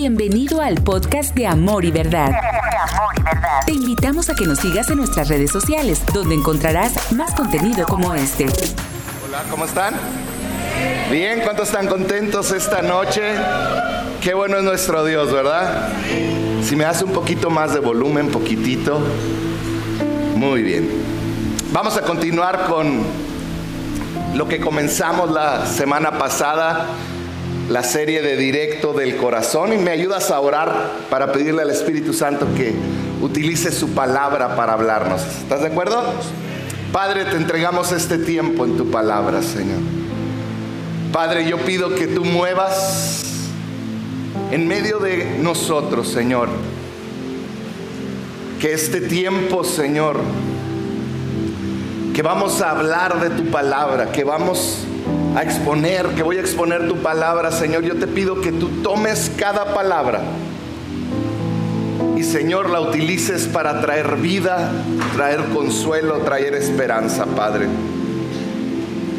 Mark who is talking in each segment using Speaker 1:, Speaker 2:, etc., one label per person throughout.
Speaker 1: Bienvenido al podcast de Amor y Verdad. Te invitamos a que nos sigas en nuestras redes sociales, donde encontrarás más contenido como este.
Speaker 2: Hola, ¿cómo están? Bien, ¿cuántos están contentos esta noche? Qué bueno es nuestro Dios, ¿verdad? Si me hace un poquito más de volumen, poquitito. Muy bien. Vamos a continuar con lo que comenzamos la semana pasada la serie de Directo del Corazón y me ayudas a orar para pedirle al Espíritu Santo que utilice su palabra para hablarnos. ¿Estás de acuerdo? Padre, te entregamos este tiempo en tu palabra, Señor. Padre, yo pido que tú muevas en medio de nosotros, Señor. Que este tiempo, Señor, que vamos a hablar de tu palabra, que vamos a exponer, que voy a exponer tu palabra, Señor, yo te pido que tú tomes cada palabra y, Señor, la utilices para traer vida, traer consuelo, traer esperanza, Padre.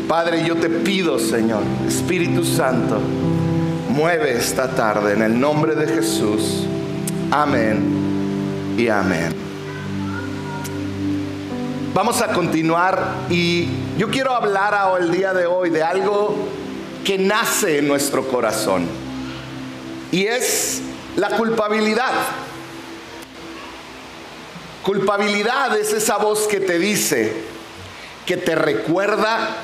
Speaker 2: Padre, yo te pido, Señor, Espíritu Santo, mueve esta tarde en el nombre de Jesús. Amén y amén. Vamos a continuar y yo quiero hablar el día de hoy de algo que nace en nuestro corazón y es la culpabilidad. Culpabilidad es esa voz que te dice, que te recuerda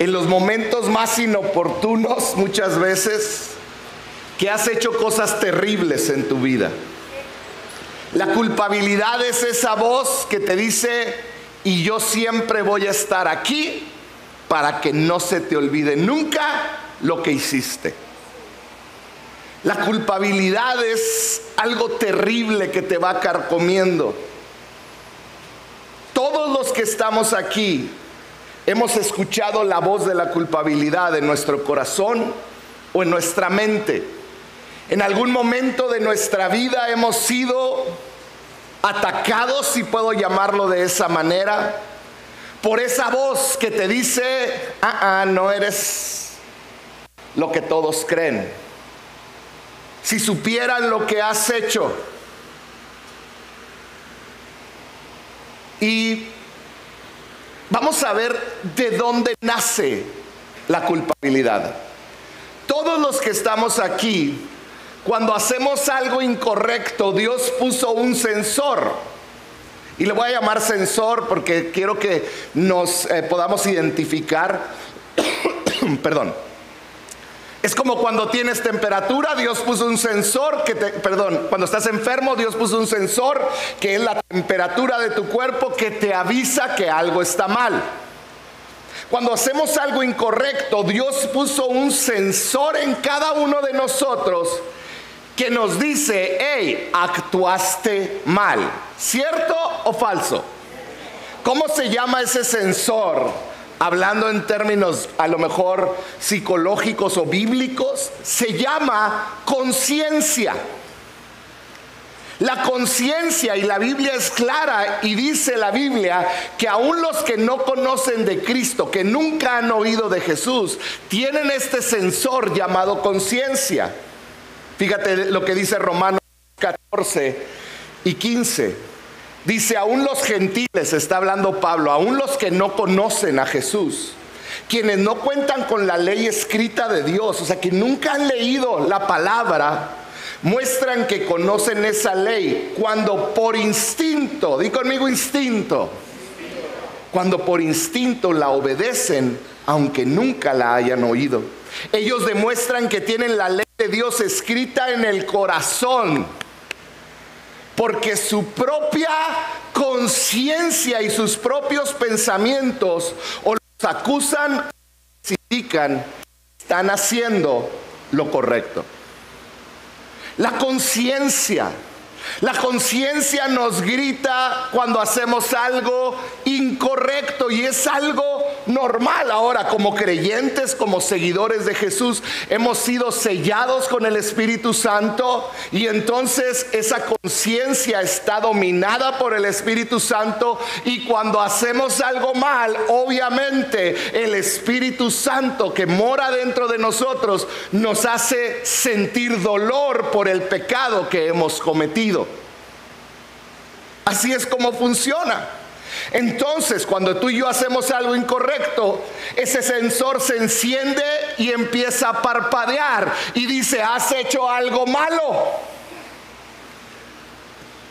Speaker 2: en los momentos más inoportunos muchas veces que has hecho cosas terribles en tu vida. La culpabilidad es esa voz que te dice, y yo siempre voy a estar aquí para que no se te olvide nunca lo que hiciste. La culpabilidad es algo terrible que te va carcomiendo. Todos los que estamos aquí hemos escuchado la voz de la culpabilidad en nuestro corazón o en nuestra mente. En algún momento de nuestra vida hemos sido atacados, si puedo llamarlo de esa manera, por esa voz que te dice, ah, ah, no eres lo que todos creen. Si supieran lo que has hecho. Y vamos a ver de dónde nace la culpabilidad. Todos los que estamos aquí cuando hacemos algo incorrecto, Dios puso un sensor. Y le voy a llamar sensor porque quiero que nos eh, podamos identificar. Perdón. Es como cuando tienes temperatura, Dios puso un sensor que te, perdón, cuando estás enfermo, Dios puso un sensor que es la temperatura de tu cuerpo que te avisa que algo está mal. Cuando hacemos algo incorrecto, Dios puso un sensor en cada uno de nosotros que nos dice, hey, actuaste mal, ¿cierto o falso? ¿Cómo se llama ese sensor? Hablando en términos a lo mejor psicológicos o bíblicos, se llama conciencia. La conciencia y la Biblia es clara y dice la Biblia que aún los que no conocen de Cristo, que nunca han oído de Jesús, tienen este sensor llamado conciencia. Fíjate lo que dice Romanos 14 y 15. Dice, aún los gentiles, está hablando Pablo, aún los que no conocen a Jesús, quienes no cuentan con la ley escrita de Dios, o sea, que nunca han leído la palabra, muestran que conocen esa ley cuando por instinto, di conmigo instinto, cuando por instinto la obedecen, aunque nunca la hayan oído. Ellos demuestran que tienen la ley Dios escrita en el corazón. Porque su propia conciencia y sus propios pensamientos o los acusan, indican, están haciendo lo correcto. La conciencia. La conciencia nos grita cuando hacemos algo incorrecto y es algo normal. Ahora, como creyentes, como seguidores de Jesús, hemos sido sellados con el Espíritu Santo y entonces esa conciencia está dominada por el Espíritu Santo y cuando hacemos algo mal, obviamente el Espíritu Santo que mora dentro de nosotros nos hace sentir dolor por el pecado que hemos cometido. Así es como funciona. Entonces, cuando tú y yo hacemos algo incorrecto, ese sensor se enciende y empieza a parpadear y dice, has hecho algo malo.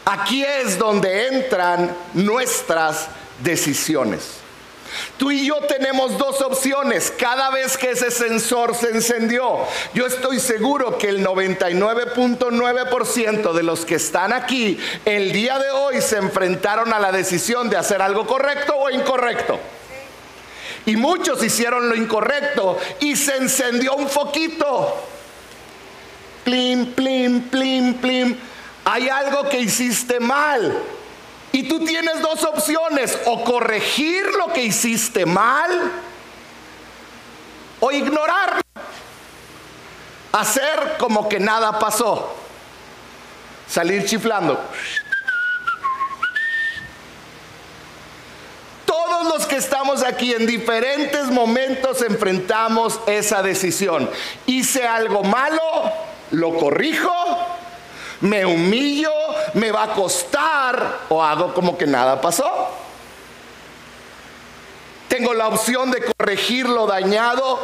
Speaker 2: Aquí es donde entran nuestras decisiones. Tú y yo tenemos dos opciones cada vez que ese sensor se encendió. Yo estoy seguro que el 99.9% de los que están aquí el día de hoy se enfrentaron a la decisión de hacer algo correcto o incorrecto. Y muchos hicieron lo incorrecto y se encendió un foquito. Plim, plim, plim, plim. Hay algo que hiciste mal y tú tienes dos opciones, o corregir lo que hiciste mal, o ignorar, hacer como que nada pasó, salir chiflando. Todos los que estamos aquí en diferentes momentos enfrentamos esa decisión. Hice algo malo, lo corrijo, me humillo, me va a costar o hago como que nada pasó. Tengo la opción de corregir lo dañado.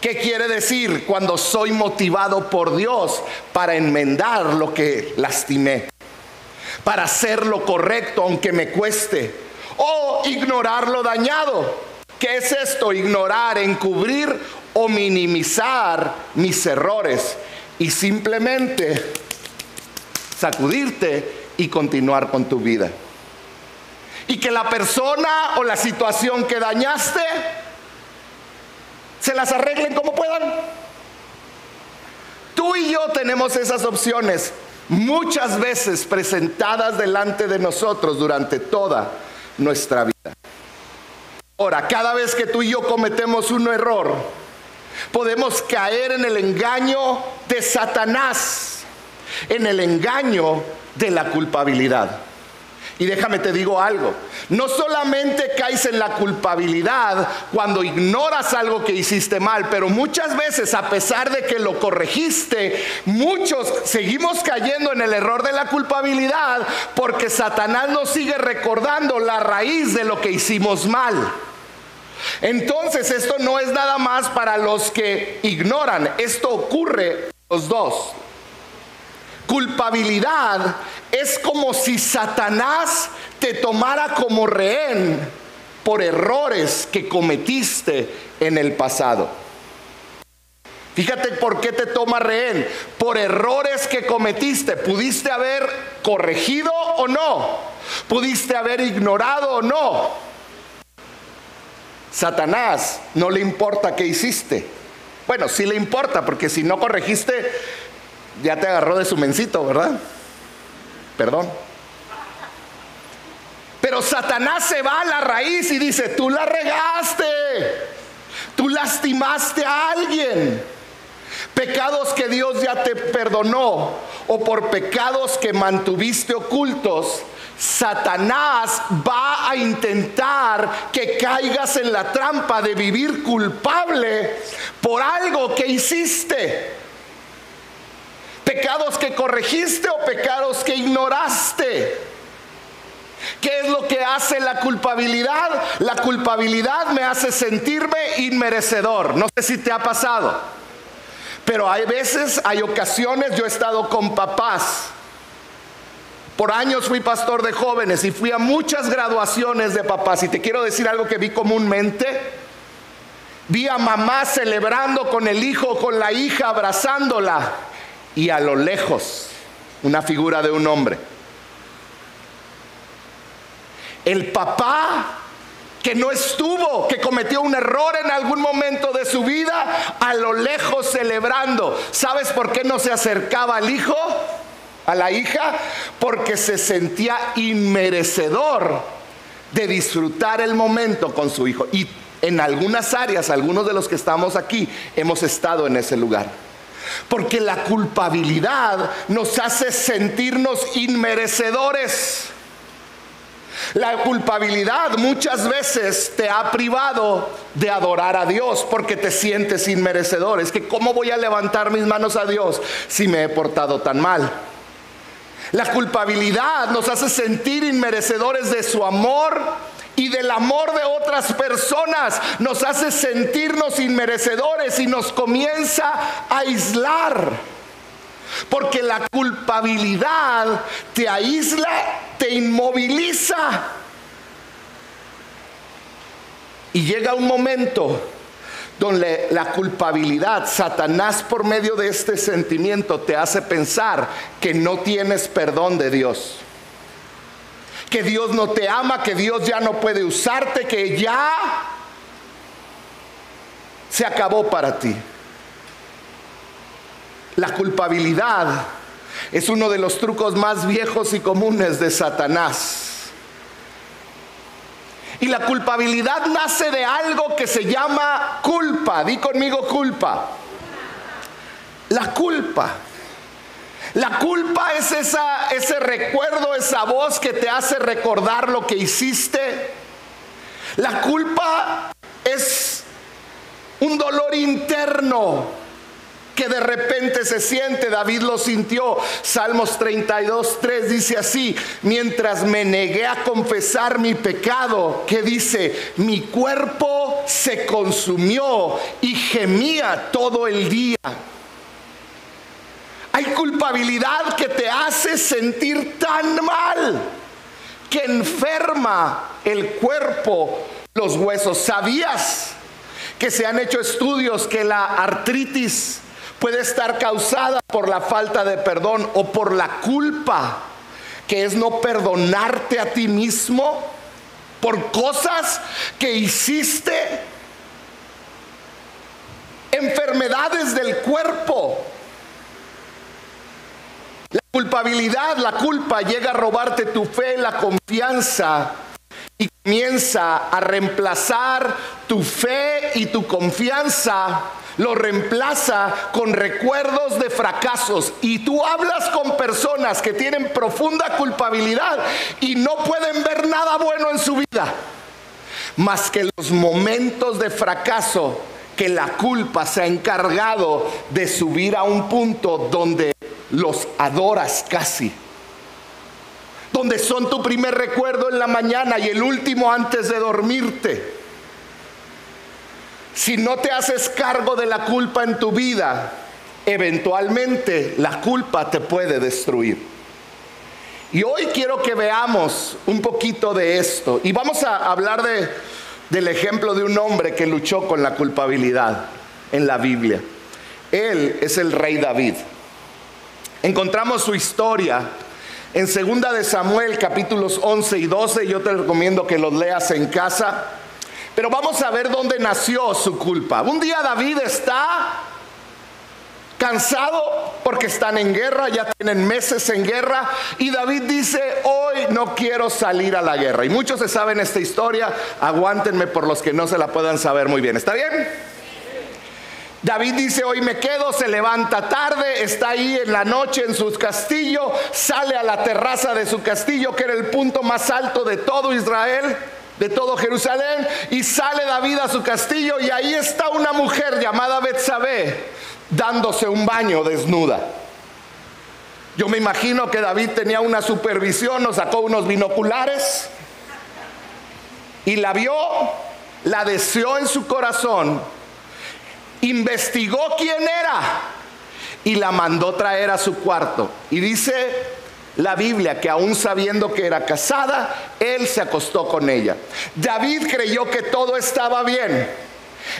Speaker 2: ¿Qué quiere decir cuando soy motivado por Dios para enmendar lo que lastimé? Para hacer lo correcto aunque me cueste. O ignorar lo dañado. ¿Qué es esto? Ignorar, encubrir o minimizar mis errores. Y simplemente sacudirte y continuar con tu vida. Y que la persona o la situación que dañaste se las arreglen como puedan. Tú y yo tenemos esas opciones muchas veces presentadas delante de nosotros durante toda nuestra vida. Ahora, cada vez que tú y yo cometemos un error, podemos caer en el engaño de Satanás en el engaño de la culpabilidad. Y déjame te digo algo, no solamente caes en la culpabilidad cuando ignoras algo que hiciste mal, pero muchas veces a pesar de que lo corregiste, muchos seguimos cayendo en el error de la culpabilidad porque Satanás nos sigue recordando la raíz de lo que hicimos mal. Entonces esto no es nada más para los que ignoran, esto ocurre los dos. Culpabilidad es como si Satanás te tomara como rehén por errores que cometiste en el pasado. Fíjate por qué te toma rehén. Por errores que cometiste. ¿Pudiste haber corregido o no? ¿Pudiste haber ignorado o no? Satanás no le importa qué hiciste. Bueno, sí le importa, porque si no corregiste, ya te agarró de su mencito, ¿verdad? Perdón. Pero Satanás se va a la raíz y dice, tú la regaste, tú lastimaste a alguien. Pecados que Dios ya te perdonó o por pecados que mantuviste ocultos, Satanás va a intentar que caigas en la trampa de vivir culpable por algo que hiciste. ¿Pecados que corregiste o pecados que ignoraste? ¿Qué es lo que hace la culpabilidad? La culpabilidad me hace sentirme inmerecedor. No sé si te ha pasado. Pero hay veces, hay ocasiones, yo he estado con papás. Por años fui pastor de jóvenes y fui a muchas graduaciones de papás. Y te quiero decir algo que vi comúnmente. Vi a mamá celebrando con el hijo, con la hija, abrazándola y a lo lejos una figura de un hombre. El papá que no estuvo, que cometió un error en algún momento de su vida, a lo lejos celebrando. ¿Sabes por qué no se acercaba al hijo? A la hija, porque se sentía inmerecedor de disfrutar el momento con su hijo. Y en algunas áreas, algunos de los que estamos aquí, hemos estado en ese lugar. Porque la culpabilidad nos hace sentirnos inmerecedores. La culpabilidad muchas veces te ha privado de adorar a Dios porque te sientes inmerecedor. Es que ¿cómo voy a levantar mis manos a Dios si me he portado tan mal? La culpabilidad nos hace sentir inmerecedores de su amor y del amor de otras personas. Nos hace sentirnos inmerecedores y nos comienza a aislar. Porque la culpabilidad te aísla, te inmoviliza. Y llega un momento donde la culpabilidad, Satanás por medio de este sentimiento te hace pensar que no tienes perdón de Dios. Que Dios no te ama, que Dios ya no puede usarte, que ya se acabó para ti. La culpabilidad es uno de los trucos más viejos y comunes de Satanás. Y la culpabilidad nace de algo que se llama culpa. Di conmigo culpa. La culpa. La culpa es esa, ese recuerdo, esa voz que te hace recordar lo que hiciste. La culpa es un dolor interno que de repente se siente. David lo sintió. Salmos 32, 3 dice así, mientras me negué a confesar mi pecado, que dice, mi cuerpo se consumió y gemía todo el día. Hay culpabilidad que te hace sentir tan mal que enferma el cuerpo, los huesos. ¿Sabías que se han hecho estudios que la artritis puede estar causada por la falta de perdón o por la culpa, que es no perdonarte a ti mismo por cosas que hiciste, enfermedades del cuerpo. Culpabilidad, la culpa llega a robarte tu fe, la confianza y comienza a reemplazar tu fe y tu confianza lo reemplaza con recuerdos de fracasos. Y tú hablas con personas que tienen profunda culpabilidad y no pueden ver nada bueno en su vida, más que los momentos de fracaso que la culpa se ha encargado de subir a un punto donde los adoras casi. Donde son tu primer recuerdo en la mañana y el último antes de dormirte si no te haces cargo de la culpa en tu vida, eventualmente la culpa te puede destruir. Y hoy quiero que veamos un poquito de esto. Y vamos a hablar de, del ejemplo de un hombre que luchó con la culpabilidad en la Biblia. Él es el rey David. Encontramos su historia en segunda de Samuel capítulos 11 y 12. Yo te recomiendo que los leas en casa. Pero vamos a ver dónde nació su culpa. Un día David está cansado porque están en guerra, ya tienen meses en guerra, y David dice, hoy no quiero salir a la guerra. Y muchos se saben esta historia, aguántenme por los que no se la puedan saber muy bien. ¿Está bien? David dice, hoy me quedo, se levanta tarde, está ahí en la noche en su castillo, sale a la terraza de su castillo, que era el punto más alto de todo Israel de todo Jerusalén y sale David a su castillo y ahí está una mujer llamada Betsabé dándose un baño desnuda. Yo me imagino que David tenía una supervisión, nos sacó unos binoculares y la vio, la deseó en su corazón, investigó quién era y la mandó traer a su cuarto. Y dice la Biblia que aún sabiendo que era casada, él se acostó con ella. David creyó que todo estaba bien.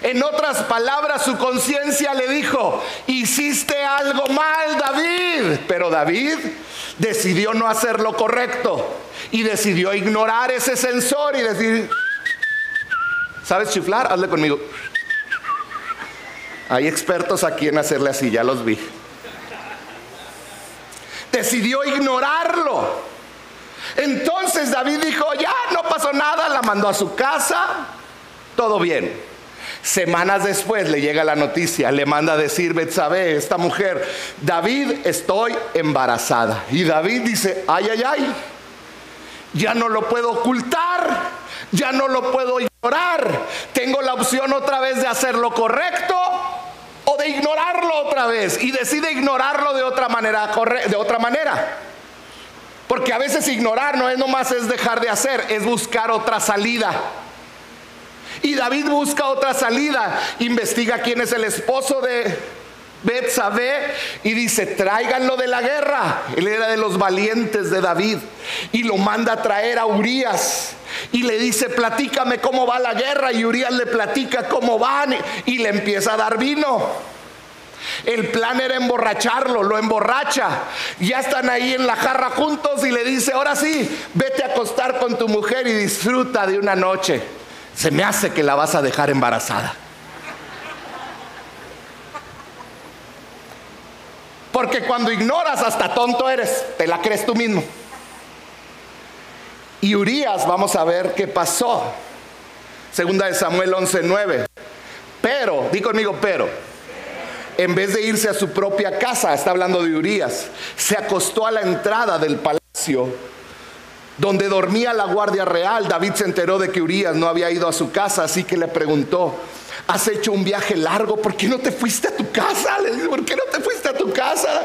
Speaker 2: En otras palabras, su conciencia le dijo, hiciste algo mal, David. Pero David decidió no hacer lo correcto y decidió ignorar ese sensor y decir, ¿sabes chiflar? Hazle conmigo. Hay expertos aquí en hacerle así, ya los vi decidió ignorarlo. Entonces David dijo, ya no pasó nada, la mandó a su casa, todo bien. Semanas después le llega la noticia, le manda a decir Betsabé, esta mujer, David, estoy embarazada. Y David dice, ay, ay, ay, ya no lo puedo ocultar, ya no lo puedo ignorar. Tengo la opción otra vez de hacer lo correcto o de ignorarlo otra vez. Y decide ignorarlo de otra manera, de otra manera. Porque a veces ignorar no es nomás es dejar de hacer, es buscar otra salida. Y David busca otra salida, investiga quién es el esposo de Betsabé y dice, tráiganlo de la guerra. Él era de los valientes de David y lo manda a traer a Urias y le dice, platícame cómo va la guerra y Urias le platica cómo van y le empieza a dar vino. El plan era emborracharlo, lo emborracha. Ya están ahí en la jarra juntos y le dice, ahora sí, vete a acostar con tu mujer y disfruta de una noche. Se me hace que la vas a dejar embarazada. Porque cuando ignoras hasta tonto eres, te la crees tú mismo. Y Urias, vamos a ver qué pasó. Segunda de Samuel 11:9. Pero, di conmigo, pero en vez de irse a su propia casa, está hablando de Urias, se acostó a la entrada del palacio donde dormía la guardia real. David se enteró de que Urias no había ido a su casa, así que le preguntó, has hecho un viaje largo, ¿por qué no te fuiste a tu casa? Le ¿por qué no te fuiste a tu casa?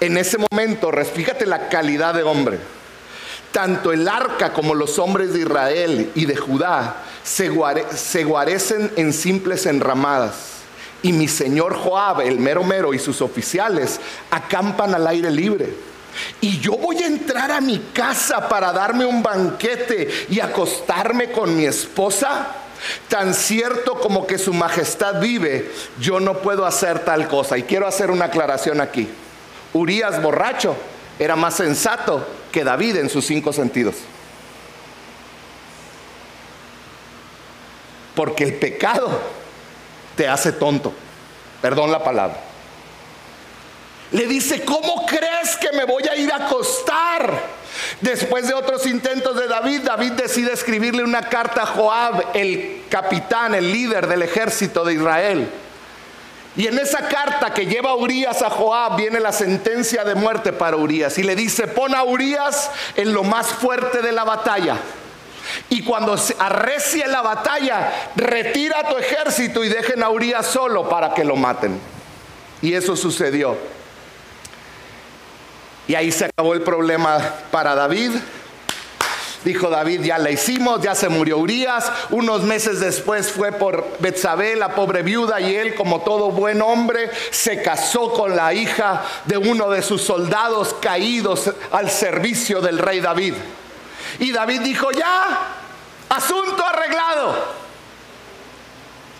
Speaker 2: En ese momento, fíjate la calidad de hombre. Tanto el arca como los hombres de Israel y de Judá se, guarecen en simples enramadas y mi señor Joab, el mero mero y sus oficiales acampan al aire libre. Y yo voy a entrar a mi casa para darme un banquete y acostarme con mi esposa. Tan cierto como que su majestad vive, yo no puedo hacer tal cosa. Y quiero hacer una aclaración aquí. Urias borracho era más sensato que David en sus cinco sentidos. Porque el pecado te hace tonto. Perdón la palabra. Le dice, ¿cómo crees que me voy a ir a acostar? Después de otros intentos de David, David decide escribirle una carta a Joab, el capitán, el líder del ejército de Israel. Y en esa carta que lleva a Urias a Joab viene la sentencia de muerte para Urias. Y le dice, pon a Urias en lo más fuerte de la batalla y cuando arrecie la batalla, retira tu ejército y dejen a Urias solo para que lo maten. Y eso sucedió. Y ahí se acabó el problema para David. Dijo David, ya la hicimos, ya se murió Urias. Unos meses después fue por Betsabé, la pobre viuda, y él, como todo buen hombre, se casó con la hija de uno de sus soldados caídos al servicio del rey David. Y David dijo, ya, asunto arreglado.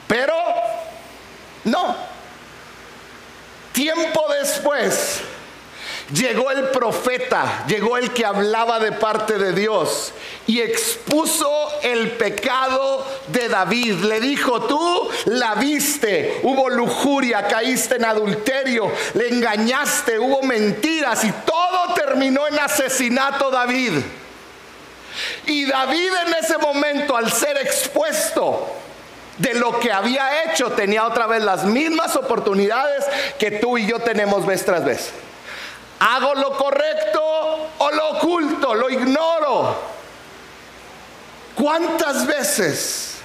Speaker 2: Pero no. Tiempo después llegó el profeta, llegó el que hablaba de parte de Dios y expuso el pecado de David. Le dijo, tú la viste, hubo lujuria, caíste en adulterio, le engañaste, hubo mentiras y todo terminó en asesinato David. Y David en ese momento, al ser expuesto de lo que había hecho, tenía otra vez las mismas oportunidades que tú y yo tenemos vez tras vez. ¿Hago lo correcto o lo oculto? ¿Lo ignoro? ¿Cuántas veces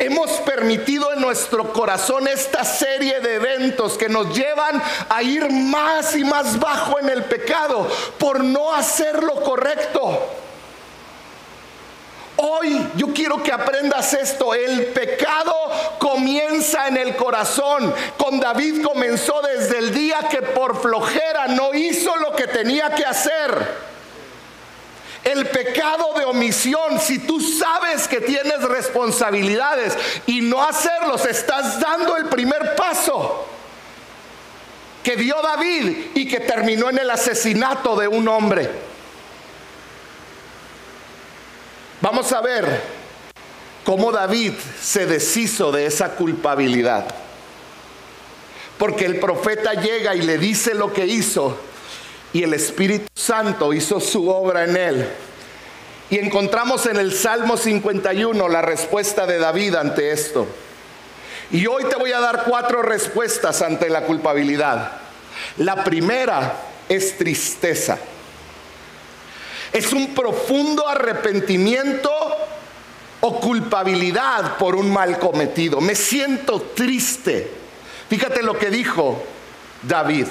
Speaker 2: hemos permitido en nuestro corazón esta serie de eventos que nos llevan a ir más y más bajo en el pecado por no hacer lo correcto? Hoy yo quiero que aprendas esto. El pecado comienza en el corazón. Con David comenzó desde el día que por flojera no hizo lo que tenía que hacer. El pecado de omisión, si tú sabes que tienes responsabilidades y no hacerlos, estás dando el primer paso que dio David y que terminó en el asesinato de un hombre. Vamos a ver cómo David se deshizo de esa culpabilidad. Porque el profeta llega y le dice lo que hizo y el Espíritu Santo hizo su obra en él. Y encontramos en el Salmo 51 la respuesta de David ante esto. Y hoy te voy a dar cuatro respuestas ante la culpabilidad. La primera es tristeza. Es un profundo arrepentimiento o culpabilidad por un mal cometido. Me siento triste. Fíjate lo que dijo David.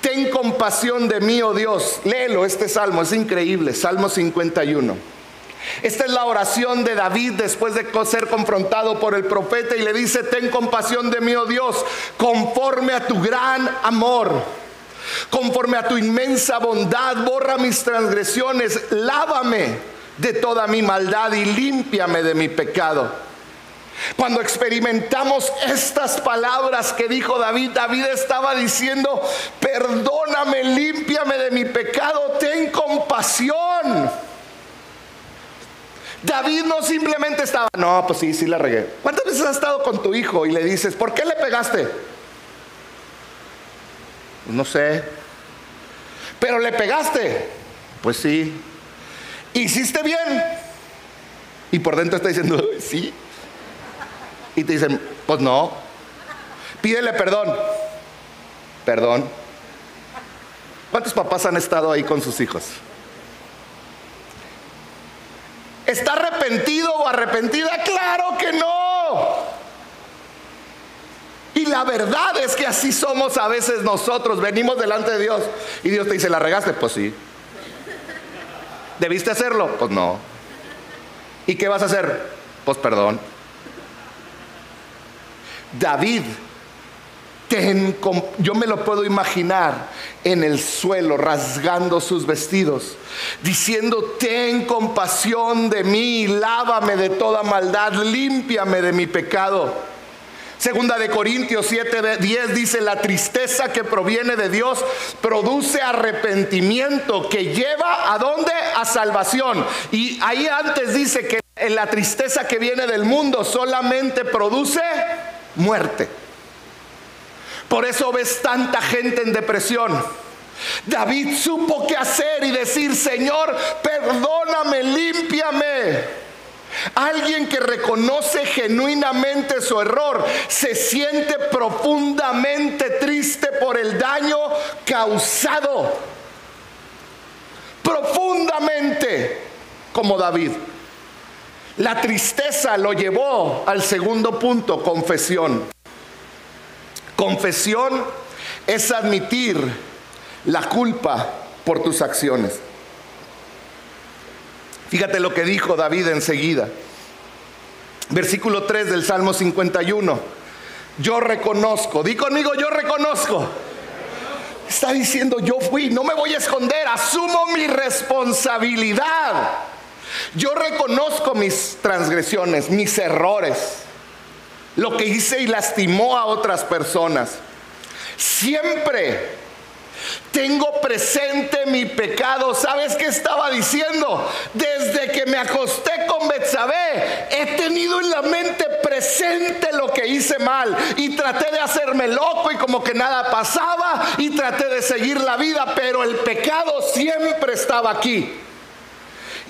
Speaker 2: Ten compasión de mí, oh Dios. Léelo, este salmo es increíble, Salmo 51. Esta es la oración de David después de ser confrontado por el profeta y le dice, ten compasión de mí, oh Dios, conforme a tu gran amor. Conforme a tu inmensa bondad, borra mis transgresiones, lávame de toda mi maldad y límpiame de mi pecado. Cuando experimentamos estas palabras que dijo David, David estaba diciendo, perdóname, límpiame de mi pecado, ten compasión. David no simplemente estaba, no, pues sí, sí la regué. ¿Cuántas veces has estado con tu hijo y le dices, ¿por qué le pegaste? No sé. Pero le pegaste. Pues sí. ¿Hiciste bien? Y por dentro está diciendo, sí. Y te dicen, pues no. Pídele perdón. Perdón. ¿Cuántos papás han estado ahí con sus hijos? ¿Está arrepentido o arrepentida? Claro que no. Y la verdad es que así somos a veces nosotros. Venimos delante de Dios y Dios te dice, ¿la regaste? Pues sí. ¿Debiste hacerlo? Pues no. ¿Y qué vas a hacer? Pues perdón. David yo me lo puedo imaginar en el suelo, rasgando sus vestidos, diciendo, ten compasión de mí, lávame de toda maldad, límpiame de mi pecado. Segunda de Corintios 7, 10 dice, la tristeza que proviene de Dios produce arrepentimiento que lleva a dónde? A salvación. Y ahí antes dice que la tristeza que viene del mundo solamente produce muerte. Por eso ves tanta gente en depresión. David supo qué hacer y decir, Señor, perdóname, límpiame. Alguien que reconoce genuinamente su error se siente profundamente triste por el daño causado. Profundamente, como David. La tristeza lo llevó al segundo punto, confesión. Confesión es admitir la culpa por tus acciones. Fíjate lo que dijo David enseguida. Versículo 3 del Salmo 51. Yo reconozco, di conmigo, yo reconozco. Está diciendo, yo fui, no me voy a esconder, asumo mi responsabilidad. Yo reconozco mis transgresiones, mis errores lo que hice y lastimó a otras personas. Siempre tengo presente mi pecado. ¿Sabes qué estaba diciendo? Desde que me acosté con Betsabé, he tenido en la mente presente lo que hice mal y traté de hacerme loco y como que nada pasaba y traté de seguir la vida, pero el pecado siempre estaba aquí.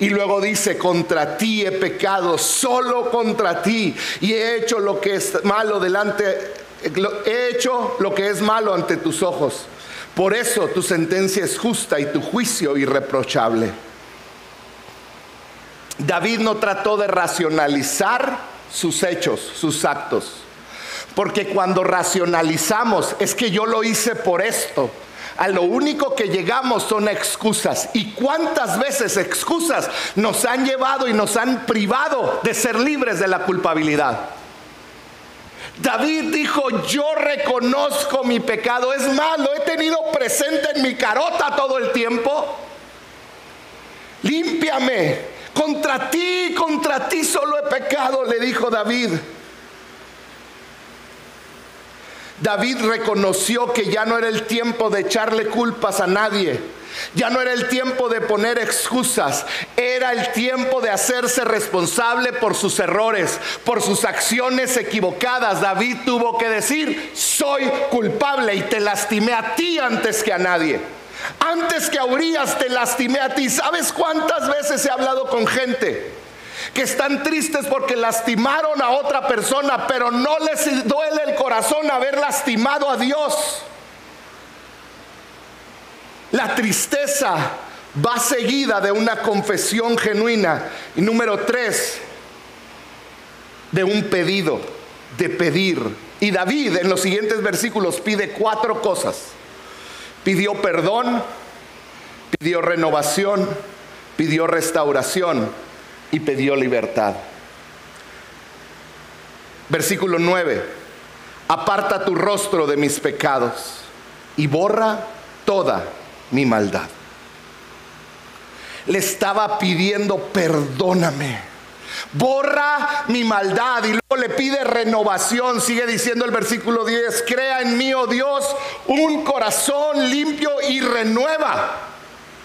Speaker 2: Y luego dice, contra ti he pecado, solo contra ti. Y he hecho lo que es malo delante, he hecho lo que es malo ante tus ojos. Por eso tu sentencia es justa y tu juicio irreprochable. David no trató de racionalizar sus hechos, sus actos. Porque cuando racionalizamos, es que yo lo hice por esto, a lo único que llegamos son excusas. ¿Y cuántas veces excusas nos han llevado y nos han privado de ser libres de la culpabilidad? David dijo, yo reconozco mi pecado, es más, lo he tenido presente en mi carota todo el tiempo. Límpiame, contra ti, contra ti solo he pecado, le dijo David. David reconoció que ya no era el tiempo de echarle culpas a nadie. Ya no era el tiempo de poner excusas, era el tiempo de hacerse responsable por sus errores, por sus acciones equivocadas. David tuvo que decir, soy culpable y te lastimé a ti antes que a nadie. Antes que a Urias te lastimé a ti. ¿Sabes cuántas veces he hablado con gente? que están tristes porque lastimaron a otra persona, pero no les duele el corazón haber lastimado a Dios. La tristeza va seguida de una confesión genuina. Y número tres, de un pedido, de pedir. Y David en los siguientes versículos pide cuatro cosas. Pidió perdón, pidió renovación, pidió restauración y pidió libertad. Versículo 9. Aparta tu rostro de mis pecados y borra toda mi maldad. Le estaba pidiendo perdóname. Borra mi maldad y luego le pide renovación. Sigue diciendo el versículo 10, crea en mí, oh Dios, un corazón limpio y renueva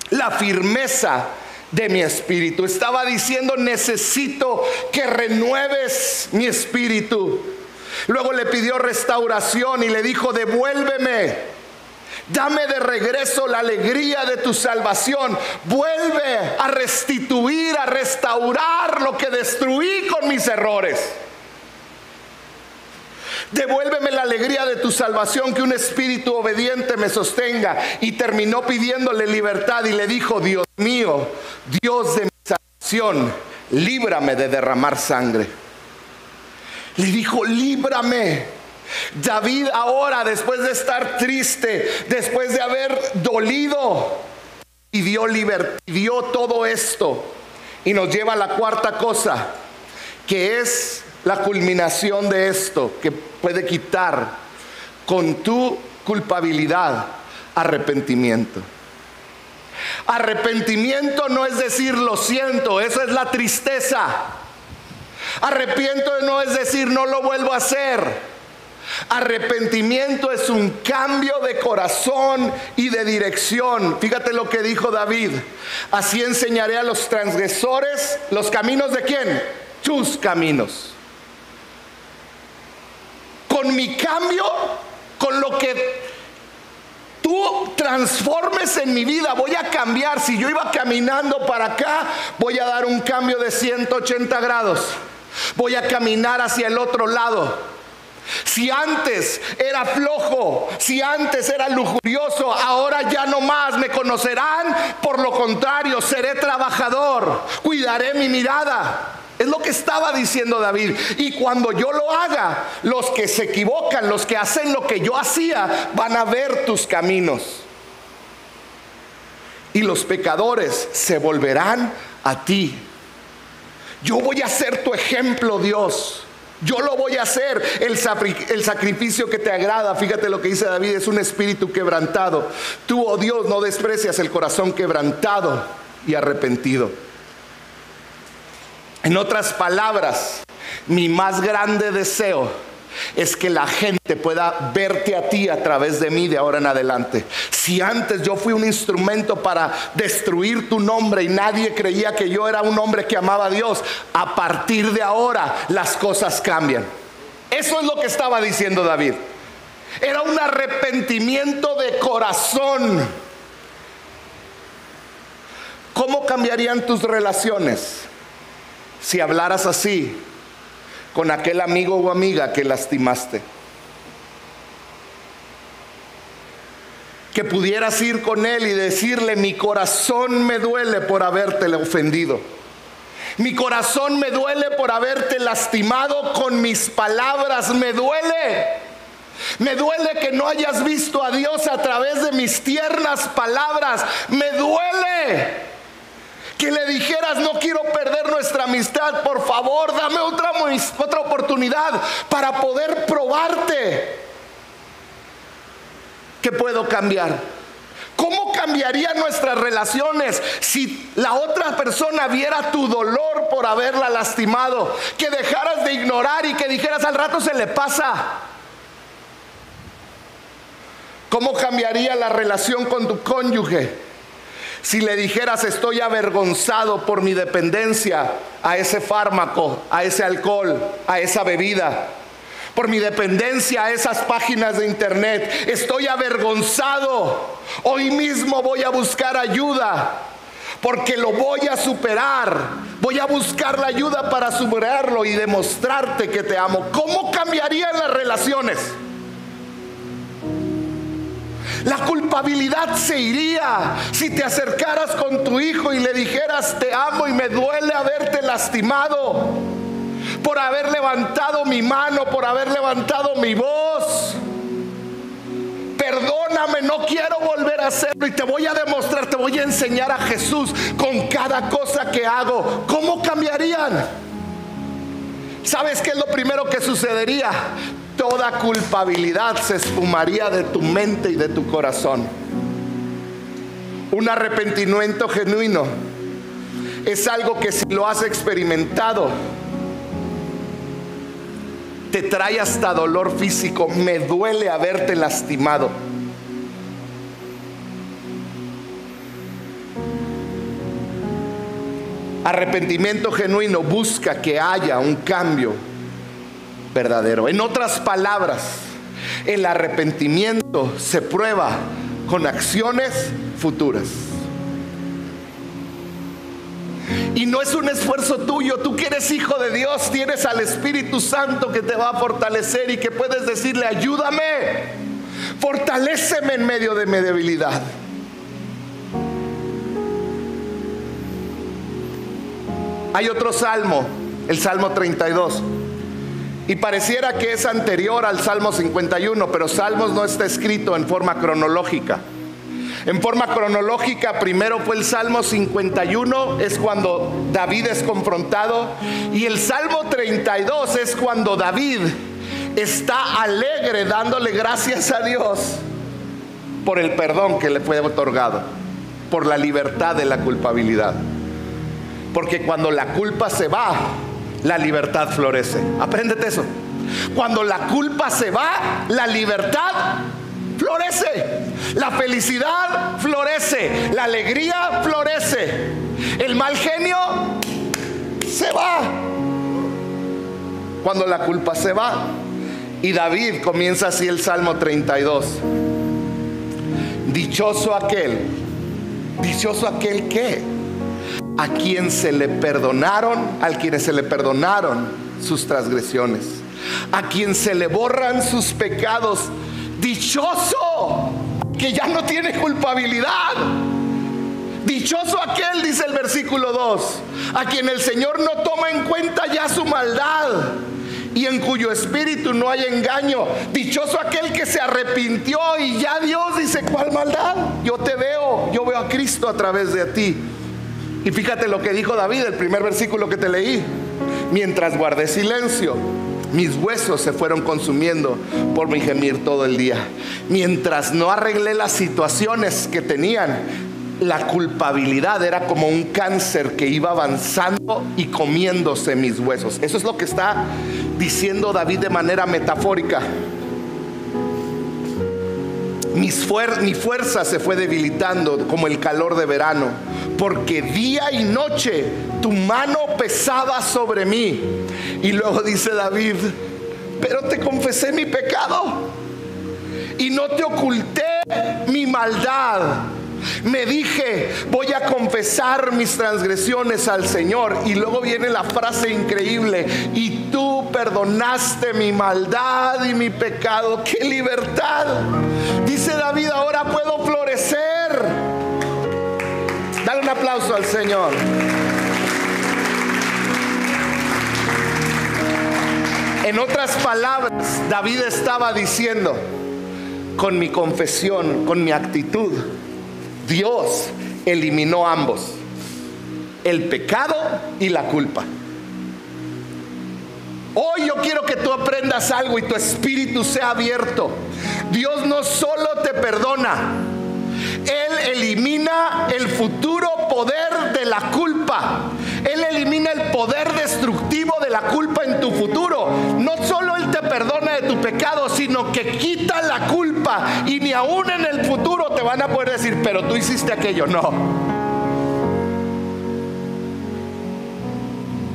Speaker 2: la firmeza de mi espíritu. Estaba diciendo, necesito que renueves mi espíritu. Luego le pidió restauración y le dijo, devuélveme. Dame de regreso la alegría de tu salvación. Vuelve a restituir, a restaurar lo que destruí con mis errores. Devuélveme la alegría de tu salvación, que un espíritu obediente me sostenga. Y terminó pidiéndole libertad y le dijo, Dios mío, Dios de mi salvación, líbrame de derramar sangre. Le dijo, líbrame. David ahora, después de estar triste, después de haber dolido, pidió libertad, pidió todo esto. Y nos lleva a la cuarta cosa, que es la culminación de esto que puede quitar con tu culpabilidad arrepentimiento. Arrepentimiento no es decir lo siento, eso es la tristeza. Arrepiento no es decir no lo vuelvo a hacer. Arrepentimiento es un cambio de corazón y de dirección. Fíjate lo que dijo David. Así enseñaré a los transgresores los caminos de quién? Tus caminos con mi cambio, con lo que tú transformes en mi vida, voy a cambiar. Si yo iba caminando para acá, voy a dar un cambio de 180 grados. Voy a caminar hacia el otro lado. Si antes era flojo, si antes era lujurioso, ahora ya no más me conocerán. Por lo contrario, seré trabajador, cuidaré mi mirada. Es lo que estaba diciendo David. Y cuando yo lo haga, los que se equivocan, los que hacen lo que yo hacía, van a ver tus caminos. Y los pecadores se volverán a ti. Yo voy a ser tu ejemplo, Dios. Yo lo voy a hacer. El, el, sacrificio que te agrada, fíjate lo que dice David, es un espíritu quebrantado. Tú, oh Dios, no desprecias el corazón quebrantado y arrepentido. En otras palabras, mi más grande deseo es que la gente pueda verte a ti a través de mí de ahora en adelante. Si antes yo fui un instrumento para destruir tu nombre y nadie creía que yo era un hombre que amaba a Dios, a partir de ahora las cosas cambian. Eso es lo que estaba diciendo David. Era un arrepentimiento de corazón. ¿Cómo cambiarían tus relaciones? si hablaras así con aquel amigo o amiga que lastimaste. Que pudieras ir con él y decirle, mi corazón me duele por haberte ofendido. Mi corazón me duele por haberte lastimado con mis palabras. Me duele. Me duele que no hayas visto a Dios a través de mis tiernas palabras. Me duele que le dijeras, no quiero perder nuestra amistad, por favor, dame otra, otra oportunidad para poder probarte que puedo cambiar. ¿Cómo cambiarían nuestras relaciones si la otra persona viera tu dolor por haberla lastimado? Que dejaras de ignorar y que dijeras al rato se le pasa. ¿Cómo cambiaría la relación con tu cónyuge? Si le dijeras estoy avergonzado por mi dependencia a ese fármaco, a ese alcohol, a esa bebida, por mi dependencia a esas páginas de internet. Estoy avergonzado. Hoy mismo voy a buscar ayuda porque lo voy a superar. Voy a buscar la ayuda para superarlo y demostrarte que te amo. ¿Cómo cambiarían las relaciones? La culpabilidad se iría si te acercaras con tu hijo y le dijeras, te amo y me duele haberte lastimado, por haber levantado mi mano, por haber levantado mi voz. Perdóname, no quiero volver a hacerlo y te voy a demostrar, te voy a enseñar a Jesús con cada cosa que hago. ¿Cómo cambiarían? ¿Sabes qué es lo primero que sucedería? Toda culpabilidad se esfumaría de tu mente y de tu corazón. Un arrepentimiento genuino es algo que si lo has experimentado, te trae hasta dolor físico. Me duele haberte lastimado. Arrepentimiento genuino busca que haya un cambio verdadero. En otras palabras, el arrepentimiento se prueba con acciones futuras. Y no es un esfuerzo tuyo, tú que eres hijo de Dios, tienes al Espíritu Santo que te va a fortalecer y que puedes decirle, ayúdame, fortaléceme en medio de mi debilidad. Hay otro salmo, el Salmo 32. Y pareciera que es anterior al Salmo 51, pero Salmos no está escrito en forma cronológica. En forma cronológica, primero fue el Salmo 51, es cuando David es confrontado, y el Salmo 32 es cuando David está alegre dándole gracias a Dios por el perdón que le fue otorgado, por la libertad de la culpabilidad. Porque cuando la culpa se va, la libertad florece. Apréndete eso. Cuando la culpa se va, la libertad florece. La felicidad florece. La alegría florece. El mal genio se va. Cuando la culpa se va. Y David comienza así el Salmo 32. Dichoso aquel. Dichoso aquel que a quien se le perdonaron, al quienes se le perdonaron sus transgresiones, a quien se le borran sus pecados. Dichoso que ya no tiene culpabilidad. Dichoso aquel, dice el versículo 2, a quien el Señor no toma en cuenta ya su maldad y en cuyo espíritu no hay engaño. Dichoso aquel que se arrepintió y ya Dios dice, ¿cuál maldad? Yo te veo, yo veo a Cristo a través de ti. Y fíjate lo que dijo David, el primer versículo que te leí. Mientras guardé silencio, mis huesos se fueron consumiendo por mi gemir todo el día. Mientras no arreglé las situaciones que tenían, la culpabilidad era como un cáncer que iba avanzando y comiéndose mis huesos. Eso es lo que está diciendo David de manera metafórica. Mi fuerza se fue debilitando como el calor de verano porque día y noche tu mano pesaba sobre mí. Y luego dice David, pero te confesé mi pecado y no te oculté mi maldad. Me dije, voy a confesar mis transgresiones al Señor. Y luego viene la frase increíble, y tú perdonaste mi maldad y mi pecado. ¡Qué libertad! Dice David, ahora puedo florecer Dale un aplauso al Señor. En otras palabras, David estaba diciendo, con mi confesión, con mi actitud, Dios eliminó ambos, el pecado y la culpa. Hoy yo quiero que tú aprendas algo y tu espíritu sea abierto. Dios no solo te perdona, él elimina el futuro poder de la culpa. Él elimina el poder destructivo de la culpa en tu futuro. No solo Él te perdona de tu pecado, sino que quita la culpa. Y ni aún en el futuro te van a poder decir, pero tú hiciste aquello. No.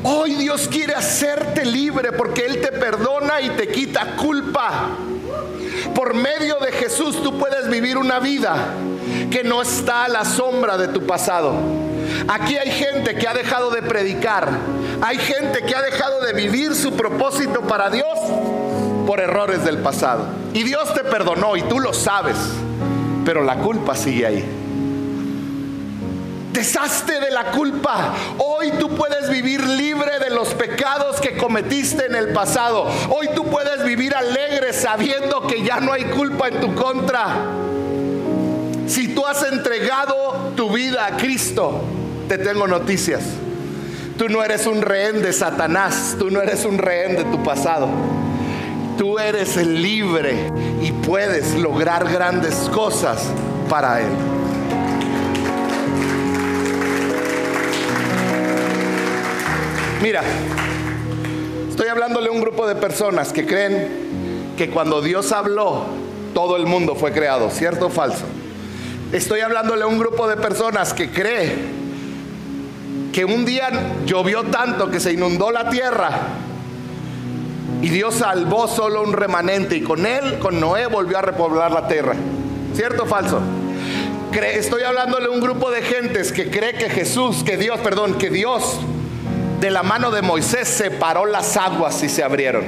Speaker 2: Hoy Dios quiere hacerte libre porque Él te perdona y te quita culpa. Por medio de Jesús tú puedes vivir una vida que no está a la sombra de tu pasado. Aquí hay gente que ha dejado de predicar. Hay gente que ha dejado de vivir su propósito para Dios por errores del pasado. Y Dios te perdonó y tú lo sabes. Pero la culpa sigue ahí. Deshazte de la culpa. Hoy tú puedes vivir libre de los pecados que cometiste en el pasado. Hoy tú puedes vivir alegre sabiendo que ya no hay culpa en tu contra. Si tú has entregado tu vida a Cristo, te tengo noticias. Tú no eres un rehén de Satanás, tú no eres un rehén de tu pasado. Tú eres libre y puedes lograr grandes cosas para Él. Mira, estoy hablándole a un grupo de personas que creen que cuando Dios habló, todo el mundo fue creado, ¿cierto o falso? Estoy hablándole a un grupo de personas que cree que un día llovió tanto que se inundó la tierra y Dios salvó solo un remanente y con él, con Noé, volvió a repoblar la tierra. ¿Cierto o falso? Estoy hablándole a un grupo de gentes que cree que Jesús, que Dios, perdón, que Dios de la mano de Moisés separó las aguas y se abrieron.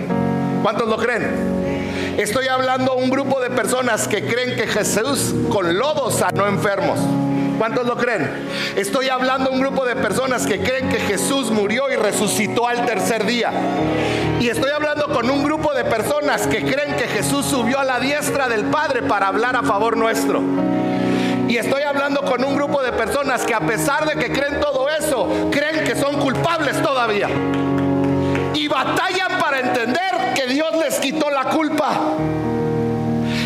Speaker 2: ¿Cuántos lo creen? Estoy hablando a un grupo de personas que creen que Jesús con lodo sanó enfermos. ¿Cuántos lo creen? Estoy hablando a un grupo de personas que creen que Jesús murió y resucitó al tercer día. Y estoy hablando con un grupo de personas que creen que Jesús subió a la diestra del Padre para hablar a favor nuestro. Y estoy hablando con un grupo de personas que a pesar de que creen todo eso, creen que son culpables todavía. Y batallan para entender que Dios les quitó la culpa.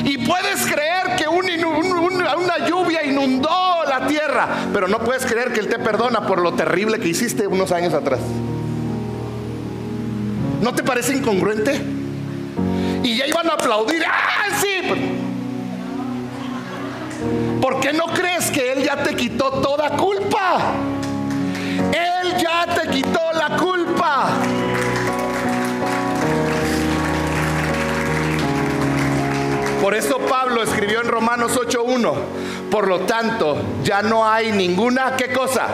Speaker 2: Y puedes creer que una lluvia inundó la tierra, pero no puedes creer que Él te perdona por lo terrible que hiciste unos años atrás. ¿No te parece incongruente? Y ya iban a aplaudir. ¡Ah, sí! ¿Por qué no crees que Él ya te quitó toda culpa? Él ya te quitó la culpa. Por eso Pablo escribió en Romanos 8.1, por lo tanto, ya no hay ninguna, ¿qué cosa?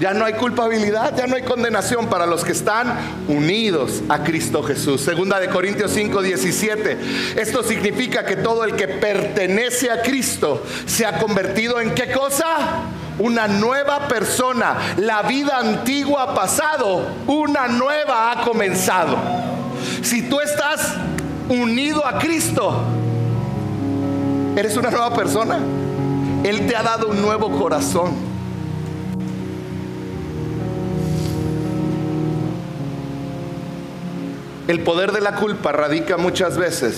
Speaker 2: Ya no hay culpabilidad, ya no hay condenación para los que están unidos a Cristo Jesús. Segunda de Corintios 5, 17. Esto significa que todo el que pertenece a Cristo se ha convertido en qué cosa? Una nueva persona. La vida antigua ha pasado, una nueva ha comenzado. Si tú estás unido a Cristo, eres una nueva persona. Él te ha dado un nuevo corazón. El poder de la culpa radica muchas veces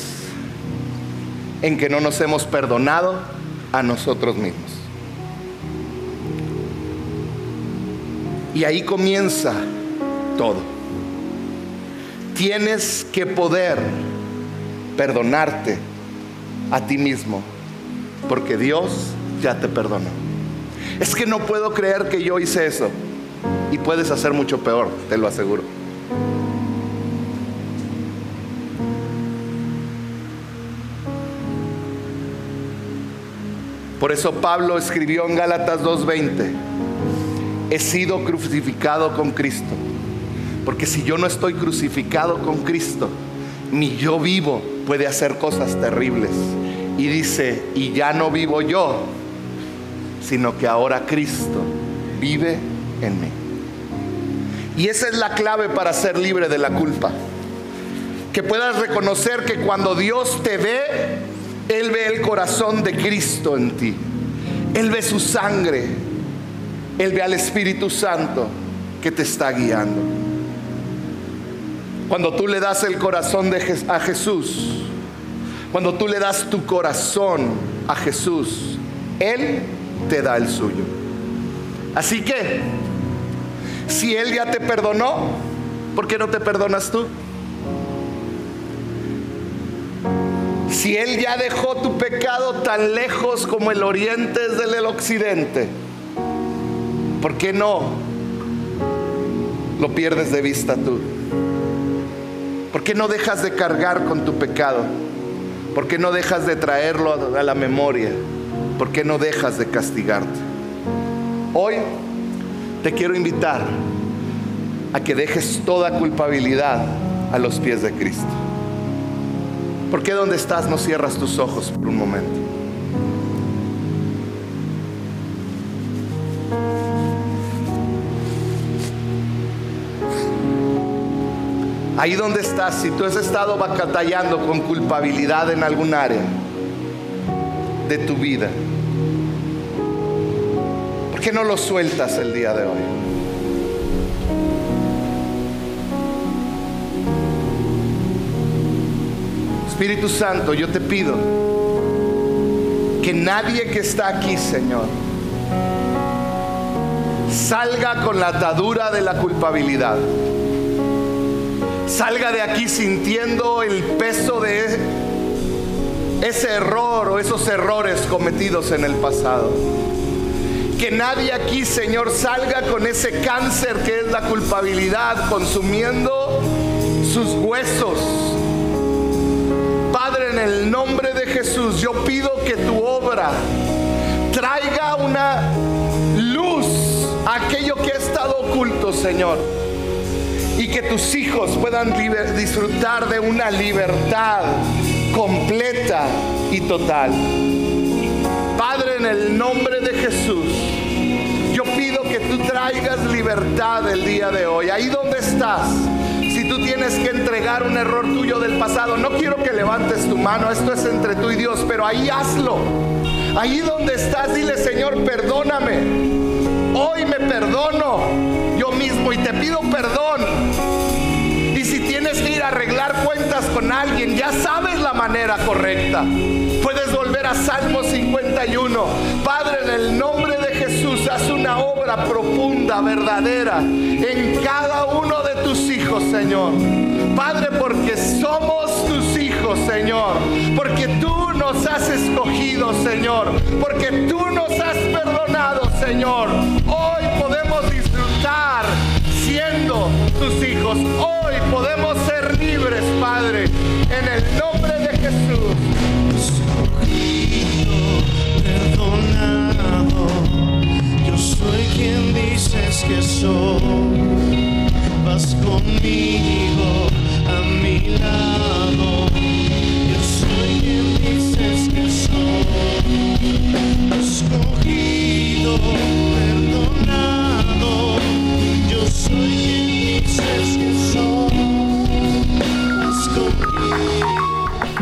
Speaker 2: en que no nos hemos perdonado a nosotros mismos. Y ahí comienza todo. Tienes que poder perdonarte a ti mismo, porque Dios ya te perdonó. Es que no puedo creer que yo hice eso. Y puedes hacer mucho peor, te lo aseguro. Por eso Pablo escribió en Gálatas 2.20, he sido crucificado con Cristo. Porque si yo no estoy crucificado con Cristo, ni yo vivo puede hacer cosas terribles. Y dice, y ya no vivo yo, sino que ahora Cristo vive en mí. Y esa es la clave para ser libre de la culpa. Que puedas reconocer que cuando Dios te ve, él ve el corazón de Cristo en ti. Él ve su sangre. Él ve al Espíritu Santo que te está guiando. Cuando tú le das el corazón de a Jesús, cuando tú le das tu corazón a Jesús, Él te da el suyo. Así que, si Él ya te perdonó, ¿por qué no te perdonas tú? Si Él ya dejó tu pecado tan lejos como el oriente es del occidente, ¿por qué no lo pierdes de vista tú? ¿Por qué no dejas de cargar con tu pecado? ¿Por qué no dejas de traerlo a la memoria? ¿Por qué no dejas de castigarte? Hoy te quiero invitar a que dejes toda culpabilidad a los pies de Cristo. ¿Por qué donde estás no cierras tus ojos por un momento? Ahí donde estás, si tú has estado batallando con culpabilidad en algún área de tu vida, ¿por qué no lo sueltas el día de hoy? Espíritu Santo, yo te pido que nadie que está aquí, Señor, salga con la atadura de la culpabilidad salga de aquí sintiendo el peso de ese error o esos errores cometidos en el pasado. Que nadie aquí, Señor, salga con ese cáncer que es la culpabilidad, consumiendo sus huesos. En el nombre de Jesús, yo pido que tu obra traiga una luz a aquello que ha estado oculto, Señor y que tus hijos puedan disfrutar de una libertad completa y total. Padre, en el nombre de Jesús, yo pido que tú traigas libertad el día de hoy. Ahí donde estás, tienes que entregar un error tuyo del pasado, no quiero que levantes tu mano, esto es entre tú y Dios, pero ahí hazlo. Ahí donde estás, dile Señor, perdóname. Hoy me perdono y te pido perdón. Y si tienes que ir a arreglar cuentas con alguien, ya sabes la manera correcta. Puedes volver a Salmo 51. Padre, en el nombre Jesús, haz una obra profunda, verdadera, en cada uno de tus hijos, Señor. Padre, porque somos tus hijos, Señor. Porque tú nos has escogido, Señor. Porque tú nos has perdonado, Señor. Hoy podemos disfrutar siendo tus hijos. Hoy podemos ser libres, Padre, en el nombre de Jesús.
Speaker 3: Soy quien dices que soy. Vas conmigo a mi lado. Yo soy quien dices que soy. Escogido, perdonado.